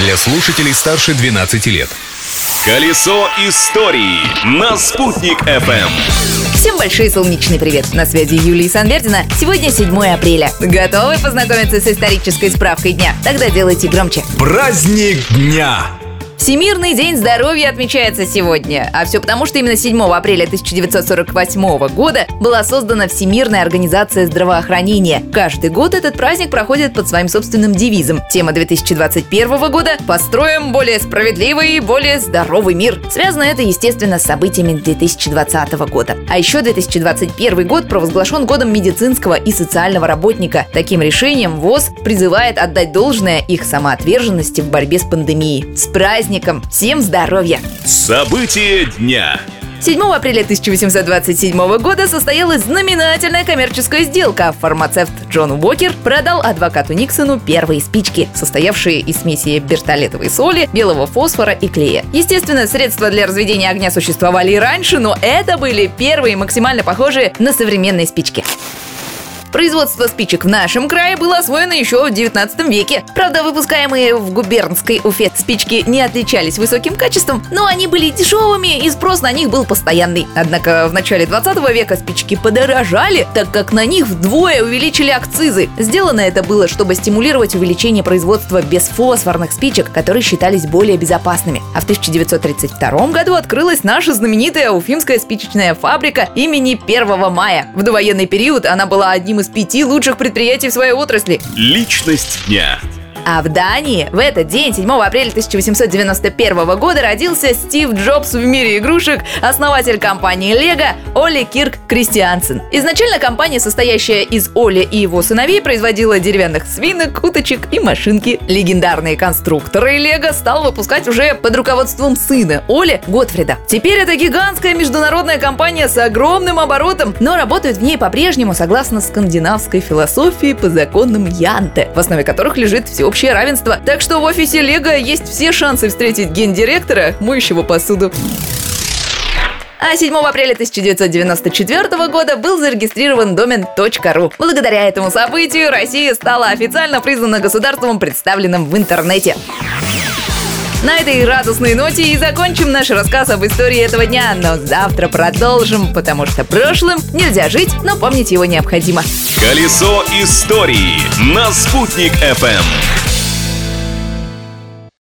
для слушателей старше 12 лет. Колесо истории на «Спутник FM. Всем большой солнечный привет! На связи Юлия Санвердина. Сегодня 7 апреля. Готовы познакомиться с исторической справкой дня? Тогда делайте громче. Праздник дня! Всемирный день здоровья отмечается сегодня. А все потому, что именно 7 апреля 1948 года была создана Всемирная организация здравоохранения. Каждый год этот праздник проходит под своим собственным девизом. Тема 2021 года «Построим более справедливый и более здоровый мир». Связано это, естественно, с событиями 2020 года. А еще 2021 год провозглашен годом медицинского и социального работника. Таким решением ВОЗ призывает отдать должное их самоотверженности в борьбе с пандемией. С праздником праздником! Всем здоровья! События дня. 7 апреля 1827 года состоялась знаменательная коммерческая сделка. Фармацевт Джон Уокер продал адвокату Никсону первые спички, состоявшие из смеси бертолетовой соли, белого фосфора и клея. Естественно, средства для разведения огня существовали и раньше, но это были первые максимально похожие на современные спички. Производство спичек в нашем крае было освоено еще в 19 веке. Правда, выпускаемые в губернской Уфе спички не отличались высоким качеством, но они были дешевыми и спрос на них был постоянный. Однако в начале 20 века спички подорожали, так как на них вдвое увеличили акцизы. Сделано это было, чтобы стимулировать увеличение производства бесфосфорных спичек, которые считались более безопасными. А в 1932 году открылась наша знаменитая уфимская спичечная фабрика имени 1 мая. В довоенный период она была одним из пяти лучших предприятий в своей отрасли. Личность дня. А в Дании в этот день, 7 апреля 1891 года, родился Стив Джобс в мире игрушек, основатель компании Лего Оли Кирк Кристиансен. Изначально компания, состоящая из Оли и его сыновей, производила деревянных свинок, уточек и машинки. Легендарные конструкторы Лего стал выпускать уже под руководством сына Оли Готфрида. Теперь это гигантская международная компания с огромным оборотом, но работают в ней по-прежнему согласно скандинавской философии по законам Янте, в основе которых лежит все всеобщее равенство. Так что в офисе Лего есть все шансы встретить гендиректора, моющего посуду. А 7 апреля 1994 года был зарегистрирован домен .ру. Благодаря этому событию Россия стала официально признана государством, представленным в интернете. На этой радостной ноте и закончим наш рассказ об истории этого дня, но завтра продолжим, потому что прошлым нельзя жить, но помнить его необходимо. Колесо истории на «Спутник FM.